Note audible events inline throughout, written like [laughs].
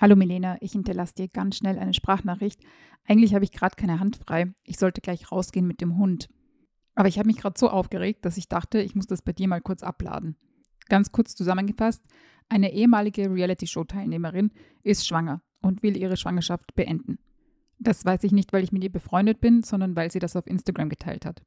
Hallo Milena, ich hinterlasse dir ganz schnell eine Sprachnachricht. Eigentlich habe ich gerade keine Hand frei. Ich sollte gleich rausgehen mit dem Hund. Aber ich habe mich gerade so aufgeregt, dass ich dachte, ich muss das bei dir mal kurz abladen. Ganz kurz zusammengefasst, eine ehemalige Reality-Show-Teilnehmerin ist schwanger und will ihre Schwangerschaft beenden. Das weiß ich nicht, weil ich mit ihr befreundet bin, sondern weil sie das auf Instagram geteilt hat.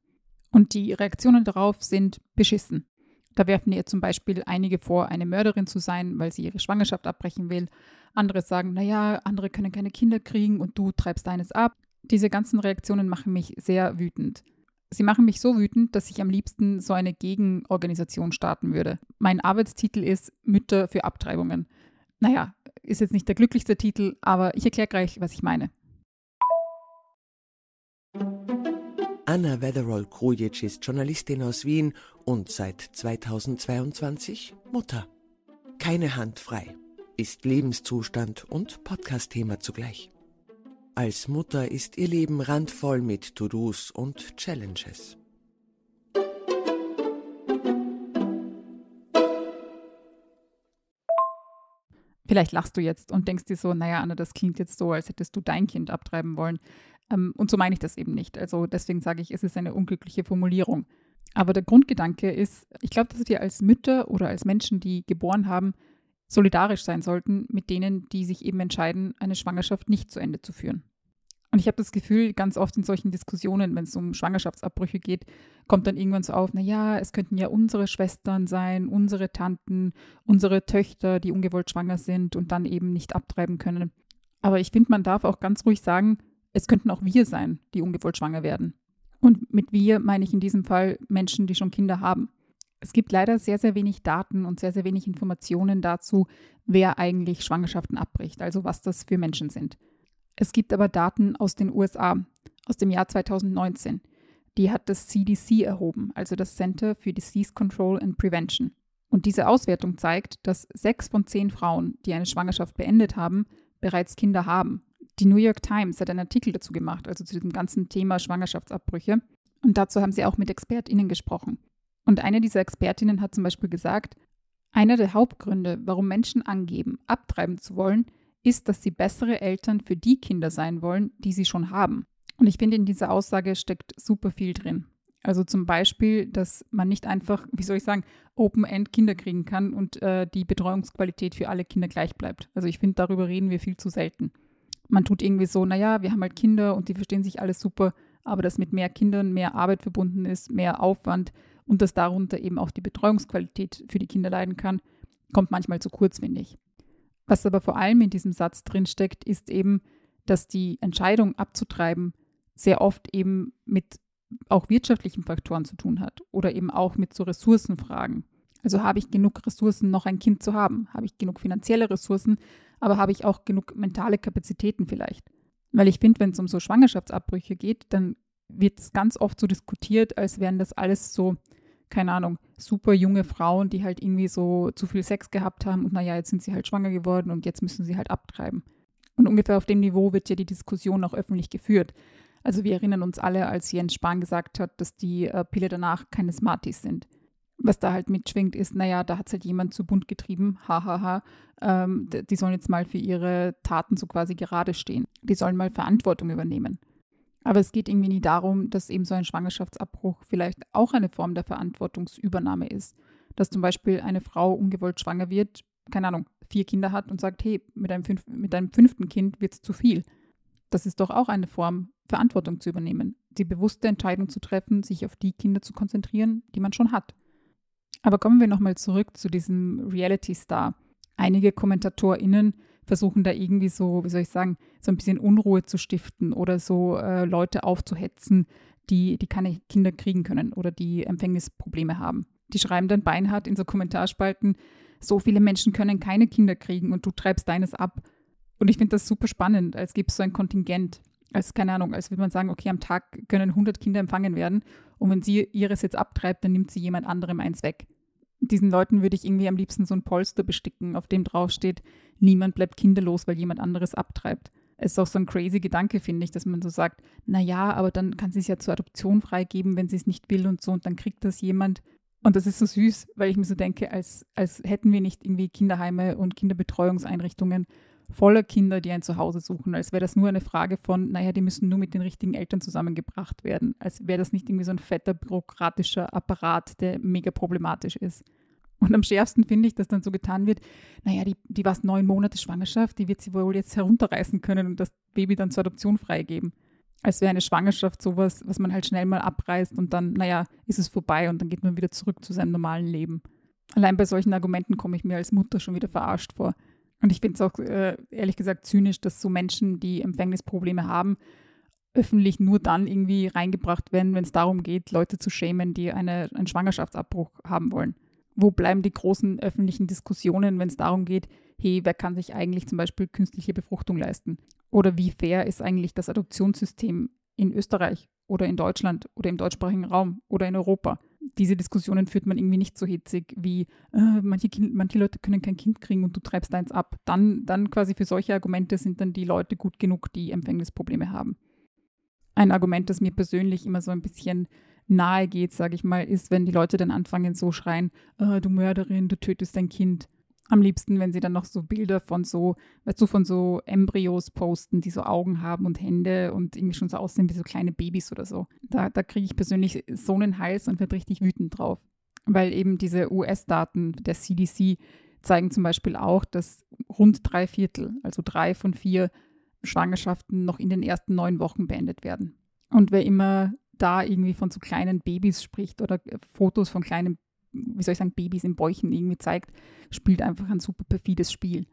Und die Reaktionen darauf sind beschissen. Da werfen ihr zum Beispiel einige vor, eine Mörderin zu sein, weil sie ihre Schwangerschaft abbrechen will. Andere sagen, naja, andere können keine Kinder kriegen und du treibst deines ab. Diese ganzen Reaktionen machen mich sehr wütend. Sie machen mich so wütend, dass ich am liebsten so eine Gegenorganisation starten würde. Mein Arbeitstitel ist Mütter für Abtreibungen. Naja, ist jetzt nicht der glücklichste Titel, aber ich erkläre gleich, was ich meine. Anna Wetherall-Krujic ist Journalistin aus Wien und seit 2022 Mutter. Keine Hand frei, ist Lebenszustand und Podcast-Thema zugleich. Als Mutter ist ihr Leben randvoll mit To-Dos und Challenges. Vielleicht lachst du jetzt und denkst dir so, naja, Anna, das klingt jetzt so, als hättest du dein Kind abtreiben wollen. Ähm, und so meine ich das eben nicht. Also deswegen sage ich, es ist eine unglückliche Formulierung. Aber der Grundgedanke ist, ich glaube, dass wir als Mütter oder als Menschen, die geboren haben, solidarisch sein sollten mit denen, die sich eben entscheiden, eine Schwangerschaft nicht zu Ende zu führen. Und ich habe das Gefühl, ganz oft in solchen Diskussionen, wenn es um Schwangerschaftsabbrüche geht, kommt dann irgendwann so auf, naja, es könnten ja unsere Schwestern sein, unsere Tanten, unsere Töchter, die ungewollt schwanger sind und dann eben nicht abtreiben können. Aber ich finde, man darf auch ganz ruhig sagen, es könnten auch wir sein, die ungewollt schwanger werden. Und mit wir meine ich in diesem Fall Menschen, die schon Kinder haben. Es gibt leider sehr, sehr wenig Daten und sehr, sehr wenig Informationen dazu, wer eigentlich Schwangerschaften abbricht, also was das für Menschen sind. Es gibt aber Daten aus den USA, aus dem Jahr 2019. Die hat das CDC erhoben, also das Center for Disease Control and Prevention. Und diese Auswertung zeigt, dass sechs von zehn Frauen, die eine Schwangerschaft beendet haben, bereits Kinder haben die New York Times hat einen Artikel dazu gemacht, also zu diesem ganzen Thema Schwangerschaftsabbrüche. Und dazu haben sie auch mit ExpertInnen gesprochen. Und eine dieser ExpertInnen hat zum Beispiel gesagt, einer der Hauptgründe, warum Menschen angeben, abtreiben zu wollen, ist, dass sie bessere Eltern für die Kinder sein wollen, die sie schon haben. Und ich finde, in dieser Aussage steckt super viel drin. Also zum Beispiel, dass man nicht einfach, wie soll ich sagen, Open-End Kinder kriegen kann und äh, die Betreuungsqualität für alle Kinder gleich bleibt. Also ich finde, darüber reden wir viel zu selten man tut irgendwie so, naja, wir haben halt Kinder und die verstehen sich alles super, aber dass mit mehr Kindern mehr Arbeit verbunden ist, mehr Aufwand und dass darunter eben auch die Betreuungsqualität für die Kinder leiden kann, kommt manchmal zu kurz, finde ich. Was aber vor allem in diesem Satz drinsteckt, ist eben, dass die Entscheidung abzutreiben sehr oft eben mit auch wirtschaftlichen Faktoren zu tun hat oder eben auch mit so Ressourcenfragen. Also habe ich genug Ressourcen, noch ein Kind zu haben? Habe ich genug finanzielle Ressourcen? Aber habe ich auch genug mentale Kapazitäten vielleicht? Weil ich finde, wenn es um so Schwangerschaftsabbrüche geht, dann wird es ganz oft so diskutiert, als wären das alles so, keine Ahnung, super junge Frauen, die halt irgendwie so zu viel Sex gehabt haben und naja, jetzt sind sie halt schwanger geworden und jetzt müssen sie halt abtreiben. Und ungefähr auf dem Niveau wird ja die Diskussion auch öffentlich geführt. Also wir erinnern uns alle, als Jens Spahn gesagt hat, dass die äh, Pille danach keine Smarties sind was da halt mitschwingt, ist, naja, da hat es halt jemand zu bunt getrieben, hahaha. Ähm, die sollen jetzt mal für ihre Taten so quasi gerade stehen. Die sollen mal Verantwortung übernehmen. Aber es geht irgendwie nie darum, dass eben so ein Schwangerschaftsabbruch vielleicht auch eine Form der Verantwortungsübernahme ist. Dass zum Beispiel eine Frau ungewollt schwanger wird, keine Ahnung, vier Kinder hat und sagt, hey, mit einem, fünf, mit einem fünften Kind wird es zu viel. Das ist doch auch eine Form, Verantwortung zu übernehmen. Die bewusste Entscheidung zu treffen, sich auf die Kinder zu konzentrieren, die man schon hat. Aber kommen wir nochmal zurück zu diesem Reality-Star. Einige KommentatorInnen versuchen da irgendwie so, wie soll ich sagen, so ein bisschen Unruhe zu stiften oder so äh, Leute aufzuhetzen, die, die keine Kinder kriegen können oder die Empfängnisprobleme haben. Die schreiben dann beinhart in so Kommentarspalten, so viele Menschen können keine Kinder kriegen und du treibst deines ab. Und ich finde das super spannend, als gibt es so ein Kontingent. Als, keine Ahnung, als würde man sagen, okay, am Tag können 100 Kinder empfangen werden und wenn sie ihres jetzt abtreibt, dann nimmt sie jemand anderem eins weg diesen Leuten würde ich irgendwie am liebsten so ein Polster besticken, auf dem draufsteht, niemand bleibt kinderlos, weil jemand anderes abtreibt. Es ist auch so ein crazy Gedanke, finde ich, dass man so sagt, naja, aber dann kann sie es ja zur Adoption freigeben, wenn sie es nicht will und so, und dann kriegt das jemand. Und das ist so süß, weil ich mir so denke, als, als hätten wir nicht irgendwie Kinderheime und Kinderbetreuungseinrichtungen, voller Kinder, die ein Zuhause suchen, als wäre das nur eine Frage von, naja, die müssen nur mit den richtigen Eltern zusammengebracht werden, als wäre das nicht irgendwie so ein fetter bürokratischer Apparat, der mega problematisch ist. Und am schärfsten finde ich, dass dann so getan wird, naja, die, die war neun Monate Schwangerschaft, die wird sie wohl jetzt herunterreißen können und das Baby dann zur Adoption freigeben. Als wäre eine Schwangerschaft sowas, was man halt schnell mal abreißt und dann, naja, ist es vorbei und dann geht man wieder zurück zu seinem normalen Leben. Allein bei solchen Argumenten komme ich mir als Mutter schon wieder verarscht vor. Und ich finde es auch äh, ehrlich gesagt zynisch, dass so Menschen, die Empfängnisprobleme haben, öffentlich nur dann irgendwie reingebracht werden, wenn es darum geht, Leute zu schämen, die eine, einen Schwangerschaftsabbruch haben wollen. Wo bleiben die großen öffentlichen Diskussionen, wenn es darum geht, hey, wer kann sich eigentlich zum Beispiel künstliche Befruchtung leisten? Oder wie fair ist eigentlich das Adoptionssystem in Österreich oder in Deutschland oder im deutschsprachigen Raum oder in Europa? Diese Diskussionen führt man irgendwie nicht so hitzig wie äh, manche, kind, manche Leute können kein Kind kriegen und du treibst eins ab. Dann, dann quasi für solche Argumente sind dann die Leute gut genug, die Empfängnisprobleme haben. Ein Argument, das mir persönlich immer so ein bisschen nahe geht, sage ich mal, ist, wenn die Leute dann anfangen so schreien, äh, du Mörderin, du tötest dein Kind. Am liebsten, wenn sie dann noch so Bilder von so, weißt du, von so Embryos posten, die so Augen haben und Hände und irgendwie schon so aussehen wie so kleine Babys oder so. Da, da kriege ich persönlich so einen Hals und werde richtig wütend drauf. Weil eben diese US-Daten der CDC zeigen zum Beispiel auch, dass rund drei Viertel, also drei von vier Schwangerschaften noch in den ersten neun Wochen beendet werden. Und wer immer da irgendwie von so kleinen Babys spricht oder Fotos von kleinen wie soll ich sagen, Babys in Bäuchen irgendwie zeigt, spielt einfach ein super perfides Spiel.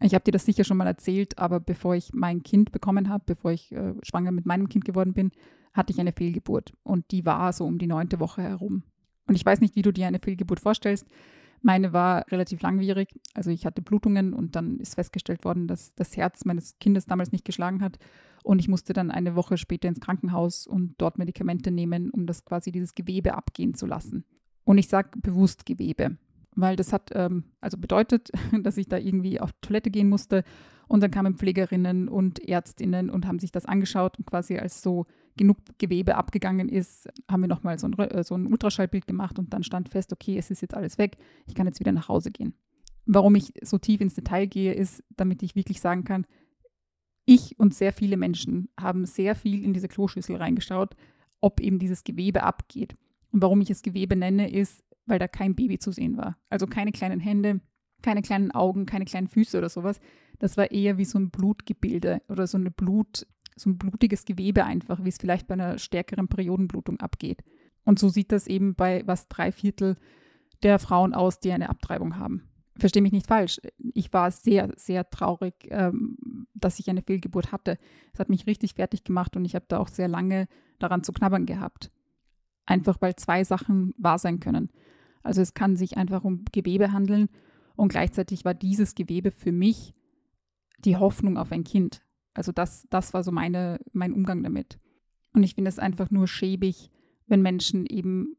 Ich habe dir das sicher schon mal erzählt, aber bevor ich mein Kind bekommen habe, bevor ich äh, schwanger mit meinem Kind geworden bin, hatte ich eine Fehlgeburt. Und die war so um die neunte Woche herum. Und ich weiß nicht, wie du dir eine Fehlgeburt vorstellst. Meine war relativ langwierig. Also ich hatte Blutungen und dann ist festgestellt worden, dass das Herz meines Kindes damals nicht geschlagen hat. Und ich musste dann eine Woche später ins Krankenhaus und dort Medikamente nehmen, um das quasi dieses Gewebe abgehen zu lassen. Und ich sage bewusst Gewebe, weil das hat ähm, also bedeutet, [laughs] dass ich da irgendwie auf Toilette gehen musste. Und dann kamen Pflegerinnen und Ärztinnen und haben sich das angeschaut und quasi als so genug Gewebe abgegangen ist, haben wir nochmal so äh, so ein Ultraschallbild gemacht und dann stand fest, okay, es ist jetzt alles weg, ich kann jetzt wieder nach Hause gehen. Warum ich so tief ins Detail gehe, ist, damit ich wirklich sagen kann, ich und sehr viele Menschen haben sehr viel in diese Kloschüssel reingeschaut, ob eben dieses Gewebe abgeht. Und warum ich es Gewebe nenne, ist, weil da kein Baby zu sehen war. Also keine kleinen Hände, keine kleinen Augen, keine kleinen Füße oder sowas. Das war eher wie so ein Blutgebilde oder so eine Blut, so ein blutiges Gewebe einfach, wie es vielleicht bei einer stärkeren Periodenblutung abgeht. Und so sieht das eben bei was drei Viertel der Frauen aus, die eine Abtreibung haben. Verstehe mich nicht falsch. Ich war sehr, sehr traurig, ähm, dass ich eine Fehlgeburt hatte. Es hat mich richtig fertig gemacht und ich habe da auch sehr lange daran zu knabbern gehabt. Einfach weil zwei Sachen wahr sein können. Also es kann sich einfach um Gewebe handeln und gleichzeitig war dieses Gewebe für mich die Hoffnung auf ein Kind. Also das, das war so meine, mein Umgang damit. Und ich finde es einfach nur schäbig, wenn Menschen eben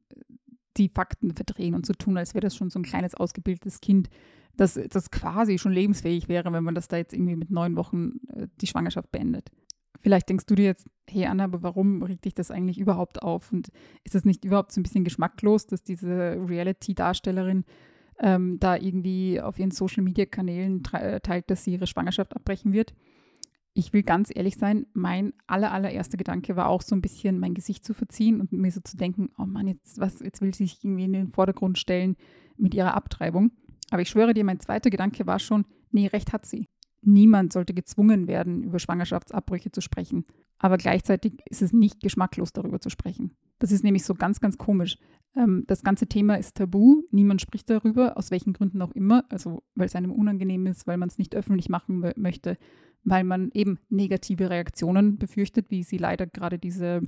die Fakten verdrehen und so tun, als wäre das schon so ein kleines ausgebildetes Kind, das, das quasi schon lebensfähig wäre, wenn man das da jetzt irgendwie mit neun Wochen äh, die Schwangerschaft beendet. Vielleicht denkst du dir jetzt, hey Anna, aber warum regt dich das eigentlich überhaupt auf? Und ist das nicht überhaupt so ein bisschen geschmacklos, dass diese Reality-Darstellerin ähm, da irgendwie auf ihren Social-Media-Kanälen äh, teilt, dass sie ihre Schwangerschaft abbrechen wird? Ich will ganz ehrlich sein, mein aller, allererster Gedanke war auch so ein bisschen mein Gesicht zu verziehen und mir so zu denken, oh Mann, jetzt, was, jetzt will sie sich irgendwie in den Vordergrund stellen mit ihrer Abtreibung. Aber ich schwöre dir, mein zweiter Gedanke war schon, nee, recht hat sie. Niemand sollte gezwungen werden, über Schwangerschaftsabbrüche zu sprechen. Aber gleichzeitig ist es nicht geschmacklos, darüber zu sprechen. Das ist nämlich so ganz, ganz komisch. Ähm, das ganze Thema ist tabu. Niemand spricht darüber, aus welchen Gründen auch immer. Also, weil es einem unangenehm ist, weil man es nicht öffentlich machen möchte, weil man eben negative Reaktionen befürchtet, wie sie leider gerade diese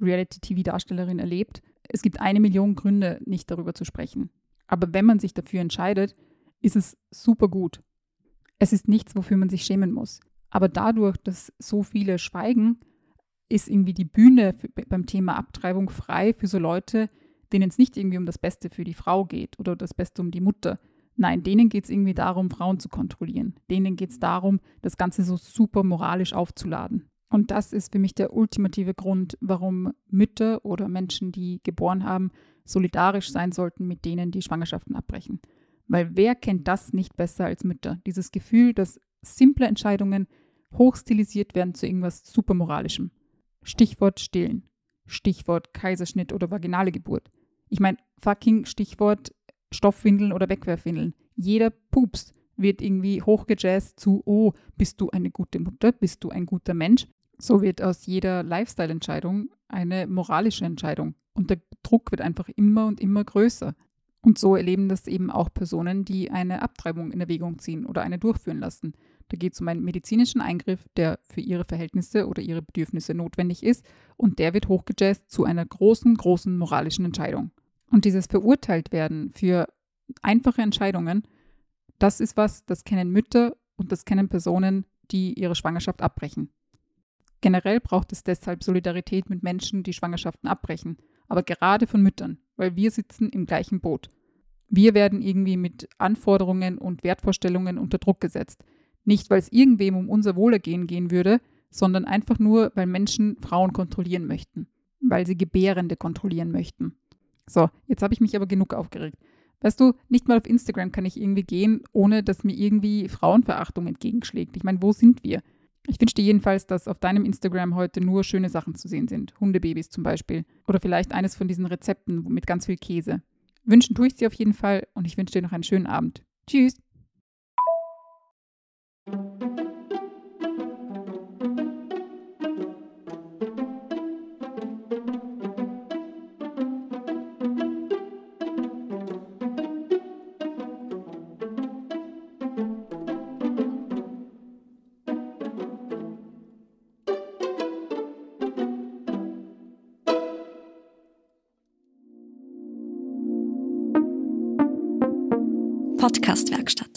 Reality-TV-Darstellerin erlebt. Es gibt eine Million Gründe, nicht darüber zu sprechen. Aber wenn man sich dafür entscheidet, ist es super gut. Es ist nichts, wofür man sich schämen muss. Aber dadurch, dass so viele schweigen, ist irgendwie die Bühne für, beim Thema Abtreibung frei für so Leute, denen es nicht irgendwie um das Beste für die Frau geht oder das Beste um die Mutter. Nein, denen geht es irgendwie darum, Frauen zu kontrollieren. Denen geht es darum, das Ganze so super moralisch aufzuladen. Und das ist für mich der ultimative Grund, warum Mütter oder Menschen, die geboren haben, solidarisch sein sollten mit denen, die Schwangerschaften abbrechen. Weil wer kennt das nicht besser als Mütter? Dieses Gefühl, dass simple Entscheidungen hochstilisiert werden zu irgendwas supermoralischem. Stichwort Stillen. Stichwort Kaiserschnitt oder vaginale Geburt. Ich meine, fucking Stichwort Stoffwindeln oder Wegwerfwindeln. Jeder Pups wird irgendwie hochgejazzt zu, oh, bist du eine gute Mutter, bist du ein guter Mensch. So wird aus jeder Lifestyle-Entscheidung eine moralische Entscheidung. Und der Druck wird einfach immer und immer größer. Und so erleben das eben auch Personen, die eine Abtreibung in Erwägung ziehen oder eine durchführen lassen. Da geht es um einen medizinischen Eingriff, der für ihre Verhältnisse oder ihre Bedürfnisse notwendig ist und der wird hochgejazzt zu einer großen, großen moralischen Entscheidung. Und dieses Verurteiltwerden für einfache Entscheidungen, das ist was, das kennen Mütter und das kennen Personen, die ihre Schwangerschaft abbrechen. Generell braucht es deshalb Solidarität mit Menschen, die Schwangerschaften abbrechen, aber gerade von Müttern, weil wir sitzen im gleichen Boot. Wir werden irgendwie mit Anforderungen und Wertvorstellungen unter Druck gesetzt. Nicht, weil es irgendwem um unser Wohlergehen gehen würde, sondern einfach nur, weil Menschen Frauen kontrollieren möchten, weil sie Gebärende kontrollieren möchten. So, jetzt habe ich mich aber genug aufgeregt. Weißt du, nicht mal auf Instagram kann ich irgendwie gehen, ohne dass mir irgendwie Frauenverachtung entgegenschlägt. Ich meine, wo sind wir? Ich wünsche dir jedenfalls, dass auf deinem Instagram heute nur schöne Sachen zu sehen sind. Hundebabys zum Beispiel. Oder vielleicht eines von diesen Rezepten mit ganz viel Käse. Wünschen tue ich dir auf jeden Fall und ich wünsche dir noch einen schönen Abend. Tschüss! Podcastwerkstatt.